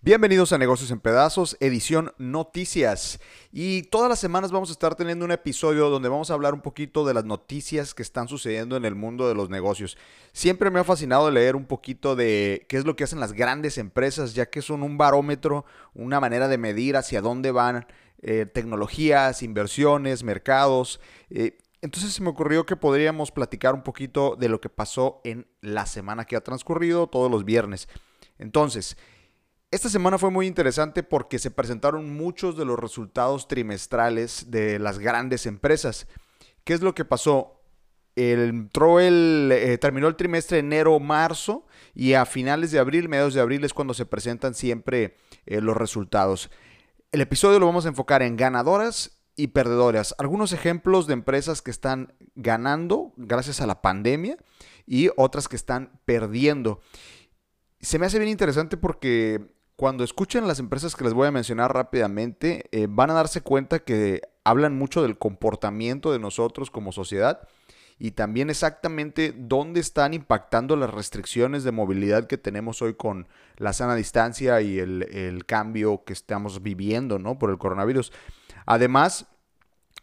Bienvenidos a Negocios en Pedazos, edición Noticias. Y todas las semanas vamos a estar teniendo un episodio donde vamos a hablar un poquito de las noticias que están sucediendo en el mundo de los negocios. Siempre me ha fascinado leer un poquito de qué es lo que hacen las grandes empresas, ya que son un barómetro, una manera de medir hacia dónde van eh, tecnologías, inversiones, mercados. Eh, entonces se me ocurrió que podríamos platicar un poquito de lo que pasó en la semana que ha transcurrido todos los viernes. Entonces, esta semana fue muy interesante porque se presentaron muchos de los resultados trimestrales de las grandes empresas. ¿Qué es lo que pasó? entró el, eh, terminó el trimestre enero-marzo y a finales de abril, mediados de abril es cuando se presentan siempre los resultados. El episodio lo vamos a enfocar en ganadoras y perdedoras. Algunos ejemplos de empresas que están ganando gracias a la pandemia y otras que están perdiendo. Se me hace bien interesante porque cuando escuchen las empresas que les voy a mencionar rápidamente, eh, van a darse cuenta que hablan mucho del comportamiento de nosotros como sociedad y también exactamente dónde están impactando las restricciones de movilidad que tenemos hoy con la sana distancia y el, cambio que estamos viviendo ¿no? por el coronavirus. Además,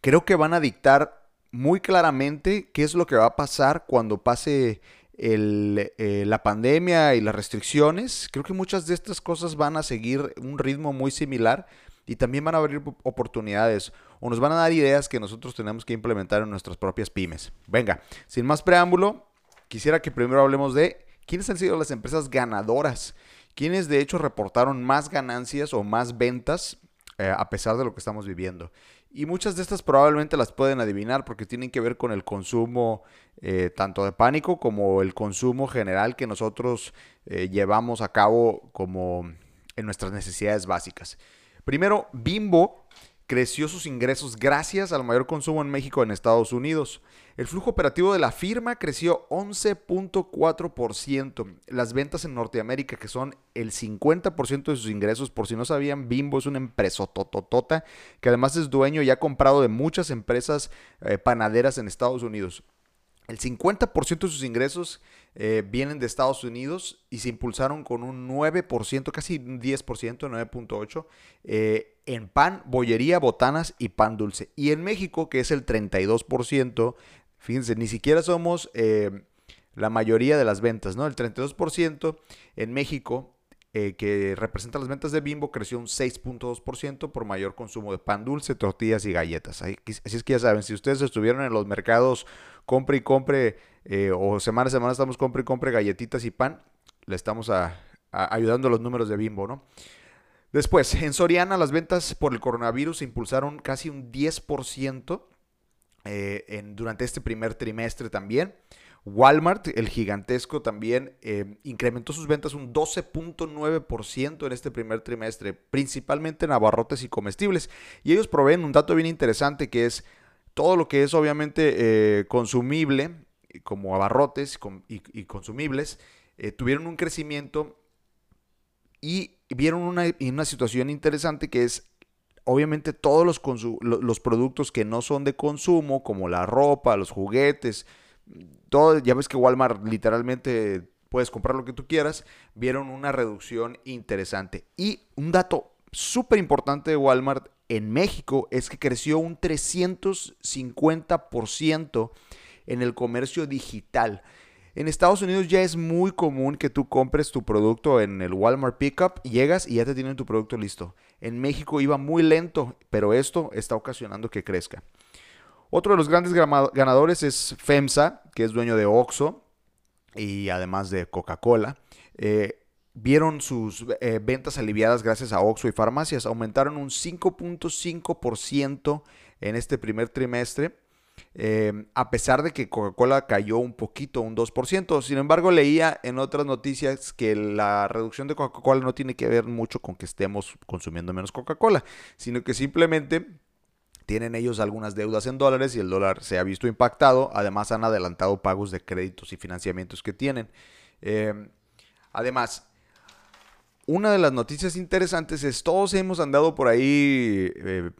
creo que van a dictar muy claramente qué es lo que va a pasar cuando pase eh, la pandemia y las restricciones, creo que muchas de estas cosas van a seguir un ritmo muy similar y también van a abrir oportunidades o nos van a dar ideas que nosotros tenemos que implementar en nuestras propias pymes. Venga, sin más preámbulo, quisiera que primero hablemos de quiénes han sido las empresas ganadoras, quienes de hecho reportaron más ganancias o más ventas eh, a pesar de lo que estamos viviendo. Y muchas de estas probablemente las pueden adivinar porque tienen que ver con el consumo eh, tanto de pánico como el consumo general que nosotros eh, llevamos a cabo como en nuestras necesidades básicas. Primero, Bimbo creció sus ingresos gracias al mayor consumo en México en Estados Unidos. El flujo operativo de la firma creció 11.4%. Las ventas en Norteamérica, que son el 50% de sus ingresos, por si no sabían, Bimbo es una empresa tototota que además es dueño y ha comprado de muchas empresas eh, panaderas en Estados Unidos. El 50% de sus ingresos eh, vienen de Estados Unidos y se impulsaron con un 9%, casi un 10%, 9.8%, eh, en pan, bollería, botanas y pan dulce. Y en México, que es el 32%, fíjense, ni siquiera somos eh, la mayoría de las ventas, ¿no? El 32% en México que representa las ventas de Bimbo, creció un 6.2% por mayor consumo de pan dulce, tortillas y galletas. Así, es que ya saben, si ustedes estuvieron en los mercados, compre y compre, eh, o semana a semana estamos compre y compre galletitas y pan, le estamos ayudando a los números de Bimbo, ¿no? Después, en Soriana las ventas por el coronavirus se impulsaron casi un 10% eh, durante este primer trimestre también. Walmart, el gigantesco, también eh, incrementó sus ventas un 12.9% en este primer trimestre, principalmente en abarrotes y comestibles. Y ellos proveen un dato bien interesante que es todo lo que es obviamente eh, consumible, como abarrotes y, consumibles, eh, tuvieron un crecimiento y vieron una, una situación interesante que es obviamente todos los, los productos que no son de consumo, como la ropa, los juguetes, todo, ya ves que Walmart literalmente puedes comprar lo que tú quieras, vieron una reducción interesante. Y un dato súper importante de Walmart en México es que creció un 350% en el comercio digital. En Estados Unidos ya es muy común que tú compres tu producto en el Walmart Pickup, llegas y ya te tienen tu producto listo. En México iba muy lento, pero esto está ocasionando que crezca. Otro de los grandes ganadores es FEMSA, que es dueño de Oxxo y además de Coca-Cola. Eh, vieron sus eh, ventas aliviadas gracias a Oxxo y farmacias. Aumentaron un 5.5% en este primer trimestre. Eh, a pesar de que Coca-Cola cayó un poquito, un 2%. Sin embargo, leía en otras noticias que la reducción de Coca-Cola no tiene que ver mucho con que estemos consumiendo menos Coca-Cola, sino que simplemente tienen ellos algunas deudas en dólares y el dólar se ha visto impactado. Además han adelantado pagos de créditos y financiamientos que tienen. Em, además, una de las noticias interesantes es todos hemos andado por ahí eh,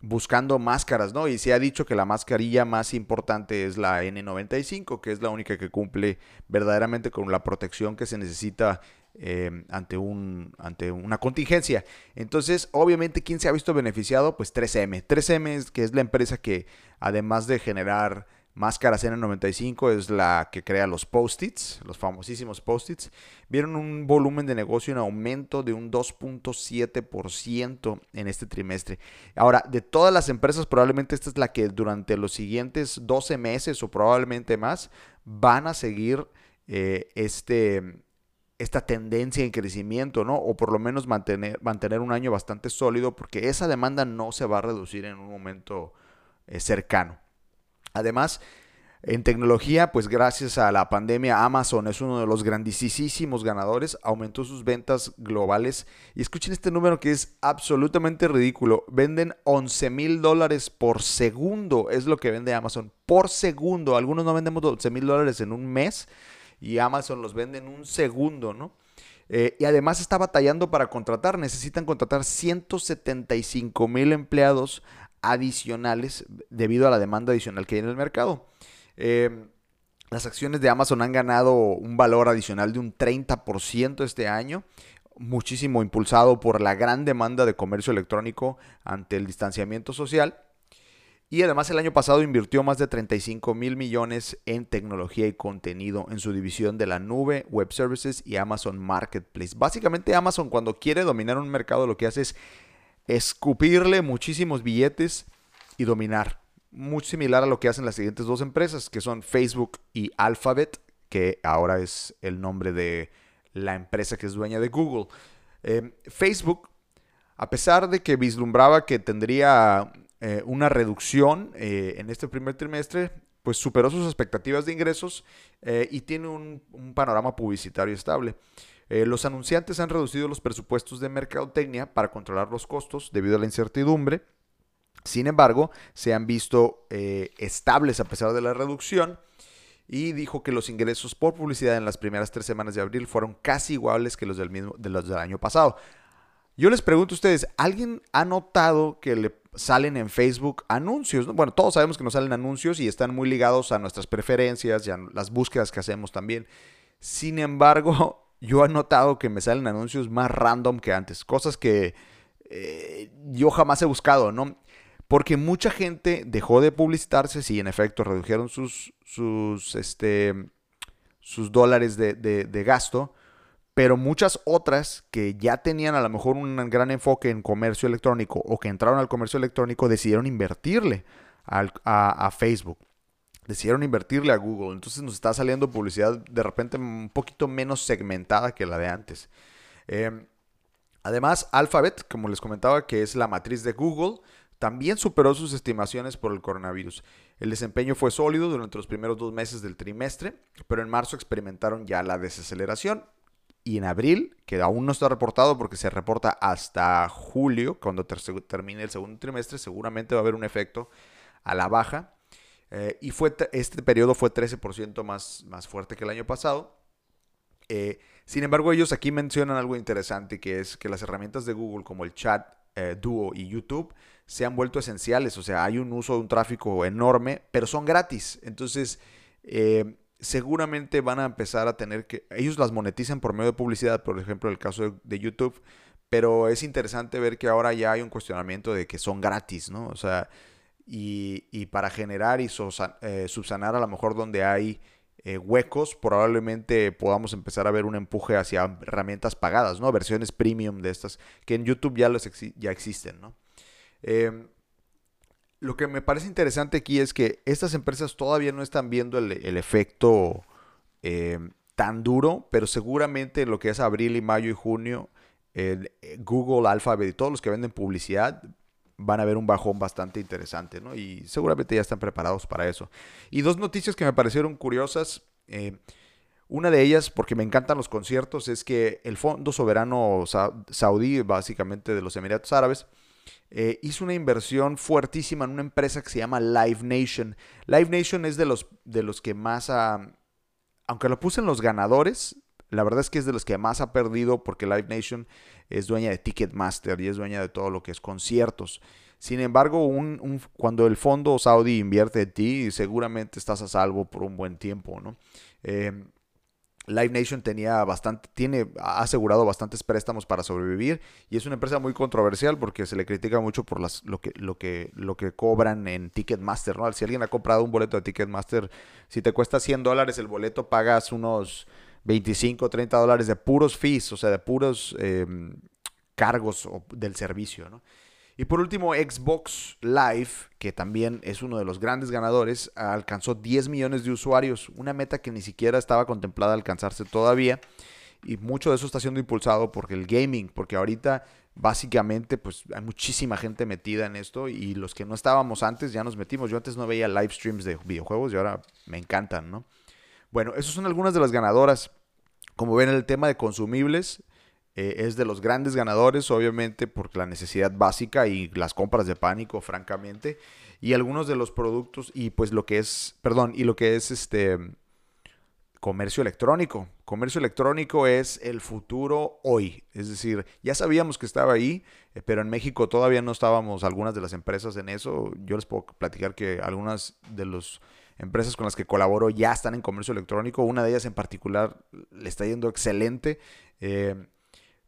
buscando máscaras, ¿no? Y se ha dicho que la mascarilla más importante es la N95, que es la única que cumple verdaderamente con la protección que se necesita eh, ante, un, ante una contingencia. Entonces, obviamente, ¿quién se ha visto beneficiado? Pues 3M. 3M es, que es la empresa que, además de generar Máscaras N95 es la que crea los post-its, los famosísimos post-its. Vieron un volumen de negocio en aumento de un 2.7% en este trimestre. Ahora, de todas las empresas, probablemente esta es la que durante los siguientes 12 meses o probablemente más van a seguir eh, este, esta tendencia en crecimiento, ¿no? O por lo menos mantener, mantener un año bastante sólido porque esa demanda no se va a reducir en un momento eh, cercano. Además, en tecnología, pues gracias a la pandemia, Amazon es uno de los grandísimos ganadores, aumentó sus ventas globales. Y escuchen este número que es absolutamente ridículo. Venden 11 mil dólares por segundo, es lo que vende Amazon, por segundo. Algunos no vendemos 11 mil dólares en un mes y Amazon los vende en un segundo, ¿no? Eh, y además está batallando para contratar, necesitan contratar 175 mil empleados adicionales debido a la demanda adicional que hay en el mercado. Em, las acciones de Amazon han ganado un valor adicional de un 30% este año, muchísimo impulsado por la gran demanda de comercio electrónico ante el distanciamiento social. Y además el año pasado invirtió más de 35 mil millones en tecnología y contenido en su división de la nube, web services y Amazon Marketplace. Básicamente Amazon cuando quiere dominar un mercado lo que hace es escupirle muchísimos billetes y dominar. Muy similar a lo que hacen las siguientes dos empresas, que son Facebook y Alphabet, que ahora es el nombre de la empresa que es dueña de Google. Em, Facebook, a pesar de que vislumbraba que tendría eh, una reducción eh, en este primer trimestre, pues superó sus expectativas de ingresos eh, y tiene un, un panorama publicitario estable. Eh, los anunciantes han reducido los presupuestos de mercadotecnia para controlar los costos debido a la incertidumbre. Sin embargo, se han visto eh, estables a pesar de la reducción y dijo que los ingresos por publicidad en las primeras tres semanas de abril fueron casi iguales que los del, mismo, los del año pasado. Yo les pregunto a ustedes, ¿alguien ha notado que le salen en Facebook anuncios? Bueno, todos sabemos que nos salen anuncios y están muy ligados a nuestras preferencias y a las búsquedas que hacemos también. Sin embargo, yo he notado que me salen anuncios más random que antes, cosas que eh, yo jamás he buscado, ¿no? Porque mucha gente dejó de publicitarse, sí, en efecto, redujeron sus, sus, este, sus dólares de, de gasto, pero muchas otras que ya tenían a lo mejor un gran enfoque en comercio electrónico o que entraron al comercio electrónico decidieron invertirle al, a, a Facebook decidieron invertirle a Google. Entonces nos está saliendo publicidad de repente un poquito menos segmentada que la de antes. Em, además, Alphabet, como les comentaba, que es la matriz de Google, también superó sus estimaciones por el coronavirus. El desempeño fue sólido durante los primeros dos meses del trimestre, pero en marzo experimentaron ya la desaceleración. Y en abril, que aún no está reportado porque se reporta hasta julio, cuando termine el segundo trimestre, seguramente va a haber un efecto a la baja eh, y fue este periodo fue 13% más, más fuerte que el año pasado. Eh, sin embargo, ellos aquí mencionan algo interesante, que es que las herramientas de Google como el chat, eh, Duo y YouTube se han vuelto esenciales. O sea, hay un uso de un tráfico enorme, pero son gratis. Entonces, seguramente van a empezar a tener que... Ellos las monetizan por medio de publicidad, por ejemplo, el caso de, de YouTube. Pero es interesante ver que ahora ya hay un cuestionamiento de que son gratis, ¿no? O sea, y, para generar y eh, subsanar a lo mejor donde hay eh, huecos, probablemente podamos empezar a ver un empuje hacia herramientas pagadas, ¿no? Versiones premium de estas, que en YouTube ya, los ya existen, ¿no? Em, lo que me parece interesante aquí es que estas empresas todavía no están viendo el, efecto em, tan duro, pero seguramente lo que es abril y mayo y junio, Google, Alphabet y todos los que venden publicidad van a ver un bajón bastante interesante, ¿no? Y seguramente ya están preparados para eso. Y dos noticias que me parecieron curiosas. Eh, una de ellas, porque me encantan los conciertos, es que el Fondo Soberano Saudí, básicamente de los Emiratos Árabes, eh, hizo una inversión fuertísima en una empresa que se llama Live Nation. Live Nation es de los, de los que más, aunque lo puse en los ganadores, la verdad es que es de los que más ha perdido porque Live Nation es dueña de Ticketmaster y es dueña de todo lo que es conciertos. Sin embargo, un, cuando el fondo saudí invierte en ti, seguramente estás a salvo por un buen tiempo, ¿no? Eh, Live Nation tenía bastante, tiene, ha asegurado bastantes préstamos para sobrevivir y es una empresa muy controversial porque se le critica mucho por las, lo, que, lo, que, lo que cobran en Ticketmaster, ¿no? Si alguien ha comprado un boleto de Ticketmaster, si te cuesta 100 dólares el boleto, pagas unos 25, 30 dólares de puros fees, o sea, de puros em, cargos del servicio, ¿no? Y por último, Xbox Live, que también es uno de los grandes ganadores, alcanzó 10 millones de usuarios, una meta que ni siquiera estaba contemplada alcanzarse todavía. Y mucho de eso está siendo impulsado por el gaming, porque ahorita básicamente pues hay muchísima gente metida en esto y los que no estábamos antes ya nos metimos. Yo antes no veía live streams de videojuegos y ahora me encantan, ¿no? Bueno, esas son algunas de las ganadoras. Como ven, el tema de consumibles eh, es de los grandes ganadores, obviamente, por la necesidad básica y las compras de pánico, francamente. Y algunos de los productos, y pues lo que es, perdón, y lo que es este comercio electrónico. Comercio electrónico es el futuro hoy. Es decir, ya sabíamos que estaba ahí, eh, pero en México todavía no estábamos algunas de las empresas en eso. Yo les puedo platicar que algunas de las empresas con las que colaboro ya están en comercio electrónico. Una de ellas en particular le está yendo excelente. Eh,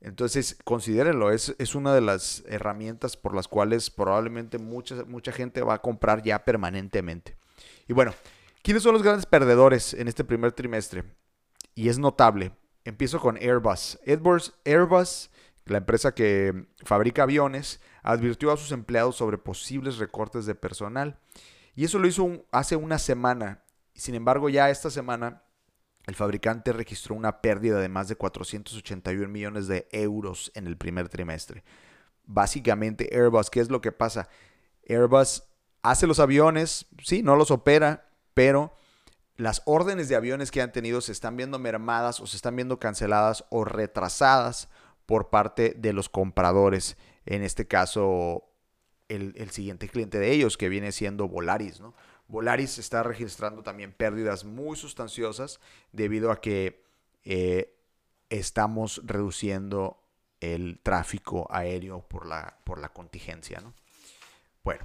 entonces, considérenlo, es, es, una de las herramientas por las cuales probablemente mucha, mucha gente va a comprar ya permanentemente. Y bueno, ¿quiénes son los grandes perdedores en este primer trimestre? Y es notable. Empiezo con Airbus. Airbus, Airbus la empresa que fabrica aviones, advirtió a sus empleados sobre posibles recortes de personal. Y eso lo hizo hace una semana. Sin embargo, ya esta semana el fabricante registró una pérdida de más de 481 millones de euros en el primer trimestre. Básicamente Airbus, ¿qué es lo que pasa? Airbus hace los aviones, sí, no los opera, pero las órdenes de aviones que han tenido se están viendo mermadas o se están viendo canceladas o retrasadas por parte de los compradores. En este caso, el, siguiente cliente de ellos, que viene siendo Volaris, ¿no? Volaris está registrando también pérdidas muy sustanciosas debido a que eh, estamos reduciendo el tráfico aéreo por la, por la contingencia. ¿no? Bueno,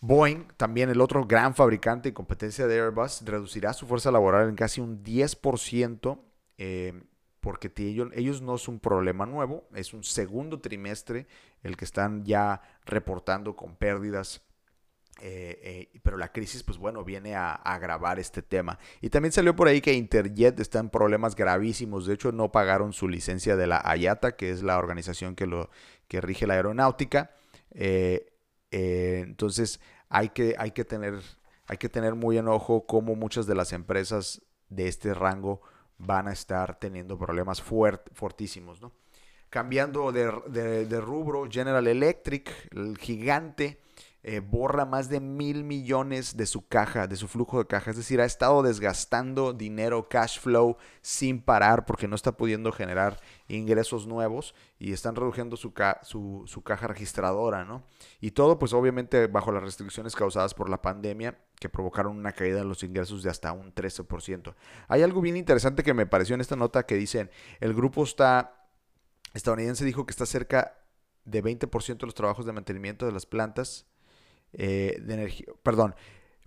Boeing, también el otro gran fabricante y competencia de Airbus, reducirá su fuerza laboral en casi un 10%, eh, porque ellos, no es un problema nuevo, es un segundo trimestre el que están ya reportando con pérdidas eh, eh, pero la crisis, pues bueno, viene a, agravar este tema. Y también salió por ahí que Interjet está en problemas gravísimos. De hecho, no pagaron su licencia de la IATA, que es la organización que, lo, que rige la aeronáutica. Eh, entonces, hay que, hay, que tener, hay que tener muy en ojo cómo muchas de las empresas de este rango van a estar teniendo problemas fuertísimos. ¿no? Cambiando de, de rubro, General Electric, el gigante eh, borra más de mil millones de su caja, de su flujo de caja. Es decir, ha estado desgastando dinero, cash flow, sin parar porque no está pudiendo generar ingresos nuevos y están reduciendo su, su, caja registradora, ¿no? Y todo, pues obviamente, bajo las restricciones causadas por la pandemia que provocaron una caída en los ingresos de hasta un 13%. Hay algo bien interesante que me pareció en esta nota que dicen, el grupo está, estadounidense dijo que está cerca de 20% de los trabajos de mantenimiento de las plantas eh, de energía, perdón,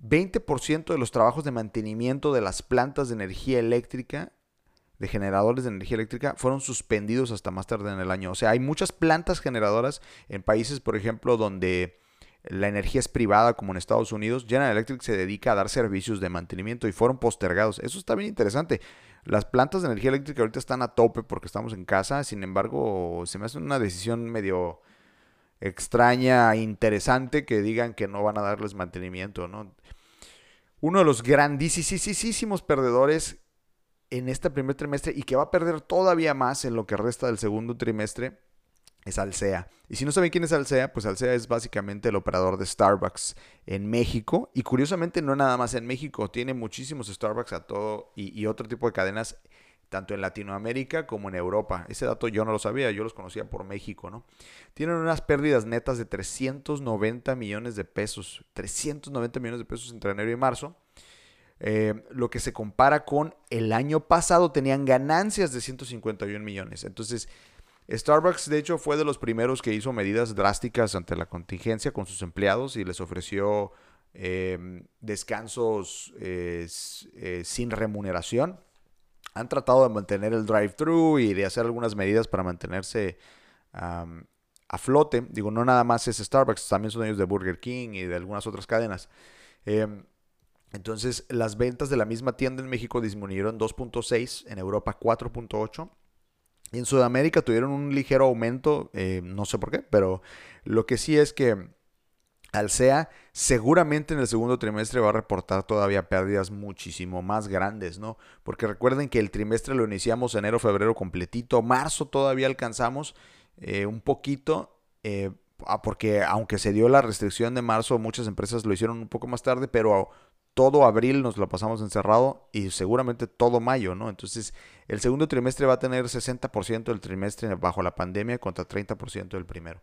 20% de los trabajos de mantenimiento de las plantas de energía eléctrica, de generadores de energía eléctrica, fueron suspendidos hasta más tarde en el año. O sea, hay muchas plantas generadoras en países, por ejemplo, donde la energía es privada, como en Estados Unidos. General Electric se dedica a dar servicios de mantenimiento y fueron postergados. Eso está bien interesante. Las plantas de energía eléctrica ahorita están a tope porque estamos en casa, sin embargo, se me hace una decisión medio extraña, interesante que digan que no van a darles mantenimiento, ¿no? Uno de los grandísimos perdedores en este primer trimestre y que va a perder todavía más en lo que resta del segundo trimestre es Alsea. Y si no saben quién es Alsea, pues Alsea es básicamente el operador de Starbucks en México. Y curiosamente no nada más en México, tiene muchísimos Starbucks a todo y, otro tipo de cadenas tanto en Latinoamérica como en Europa. Ese dato yo no lo sabía, yo los conocía por México, ¿no? Tienen unas pérdidas netas de 390 millones de pesos, 390 millones de pesos entre enero y marzo. Eh, lo que se compara con el año pasado tenían ganancias de 151 millones. Entonces, Starbucks, de hecho, fue de los primeros que hizo medidas drásticas ante la contingencia con sus empleados y les ofreció em, descansos eh, eh, sin remuneración. Han tratado de mantener el drive-thru y de hacer algunas medidas para mantenerse a flote. Digo, no nada más es Starbucks, también son ellos de Burger King y de algunas otras cadenas. Em, entonces, las ventas de la misma tienda en México disminuyeron 2.6, en Europa 4.8. En Sudamérica tuvieron un ligero aumento, eh, no sé por qué, pero lo que sí es que Alsea seguramente en el segundo trimestre va a reportar todavía pérdidas muchísimo más grandes, ¿no? Porque recuerden que el trimestre lo iniciamos enero, febrero completito, marzo todavía alcanzamos eh, un poquito, eh, ah, porque aunque se dio la restricción de marzo, muchas empresas lo hicieron un poco más tarde, pero todo abril nos lo pasamos encerrado y seguramente todo mayo, ¿no? Entonces, el segundo trimestre va a tener 60% del trimestre bajo la pandemia contra 30% del primero.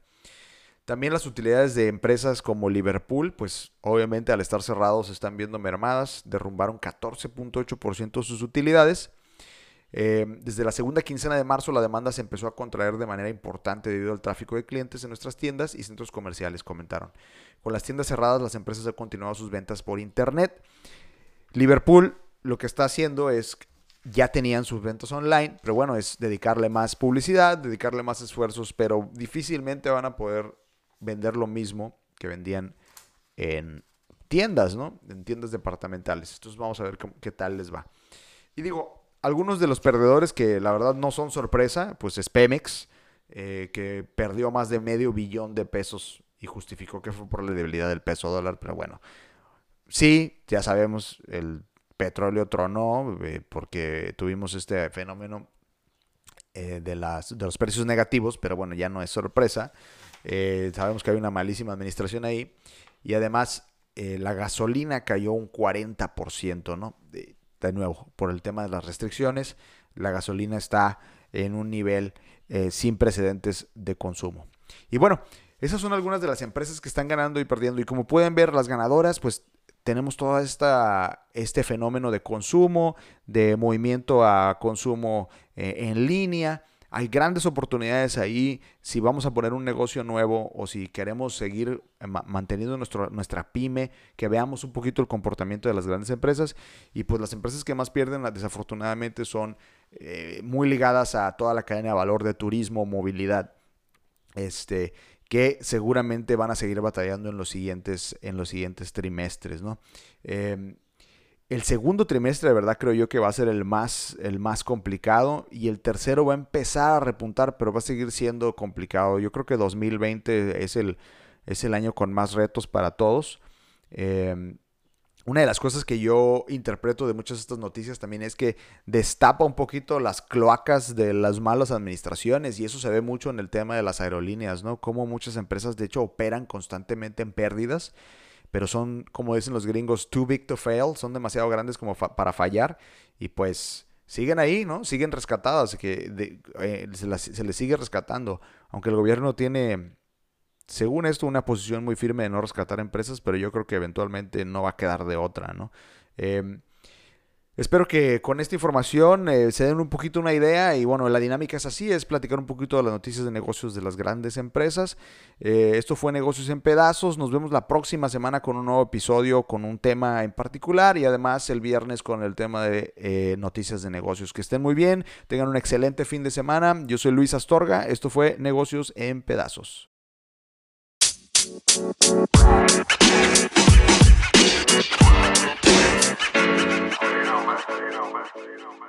También las utilidades de empresas como Liverpool, pues obviamente al estar cerrados están viendo mermadas, derrumbaron 14.8% sus utilidades eh, desde la segunda quincena de marzo la demanda se empezó a contraer de manera importante debido al tráfico de clientes en nuestras tiendas y centros comerciales, comentaron. Con las tiendas cerradas, las empresas han continuado sus ventas por Internet. Liverpool lo que está haciendo es, ya tenían sus ventas online, pero bueno, es dedicarle más publicidad, dedicarle más esfuerzos, pero difícilmente van a poder vender lo mismo que vendían en tiendas, ¿no? En tiendas departamentales. Entonces vamos a ver qué tal les va. Y digo, algunos de los perdedores que la verdad no son sorpresa, pues es Pemex, eh, que perdió más de medio billón de pesos y justificó que fue por la debilidad del peso dólar, pero bueno, sí, ya sabemos, el petróleo tronó eh, porque tuvimos este fenómeno eh, de, las, de los precios negativos, pero bueno, ya no es sorpresa. sabemos que hay una malísima administración ahí y además la gasolina cayó un 40%, ¿no? De nuevo, por el tema de las restricciones, la gasolina está en un nivel eh, sin precedentes de consumo. Y bueno, esas son algunas de las empresas que están ganando y perdiendo. Y como pueden ver, las ganadoras, pues tenemos todo este fenómeno de consumo, de movimiento a consumo eh, en línea. Hay grandes oportunidades ahí si vamos a poner un negocio nuevo o si queremos seguir eh, manteniendo nuestro, nuestra pyme, que veamos un poquito el comportamiento de las grandes empresas. Y pues las empresas que más pierden desafortunadamente son eh, muy ligadas a toda la cadena de valor de turismo, movilidad. Este, que seguramente van a seguir batallando en los siguientes, en los siguientes trimestres, ¿no? Em, el segundo trimestre, de verdad, creo yo que va a ser el más, el más complicado y el tercero va a empezar a repuntar, pero va a seguir siendo complicado. Yo creo que 2020 es el, es el año con más retos para todos. Em, una de las cosas que yo interpreto de muchas de estas noticias también es que destapa un poquito las cloacas de las malas administraciones y eso se ve mucho en el tema de las aerolíneas, ¿no? Como muchas empresas de hecho operan constantemente en pérdidas pero son, como dicen los gringos, too big to fail, son demasiado grandes como para fallar y pues siguen ahí, ¿no? Siguen rescatadas, que eh, se, les sigue rescatando, aunque el gobierno tiene, según esto, una posición muy firme de no rescatar empresas, pero yo creo que eventualmente no va a quedar de otra, ¿no? Eh, Espero que con esta información eh, se den un poquito una idea y bueno, la dinámica es así, es platicar un poquito de las noticias de negocios de las grandes empresas. Eh, esto fue Negocios en Pedazos, nos vemos la próxima semana con un nuevo episodio con un tema en particular y además el viernes con el tema de eh, noticias de negocios. Que estén muy bien, tengan un excelente fin de semana. Yo soy Luis Astorga, esto fue Negocios en Pedazos. you know, man.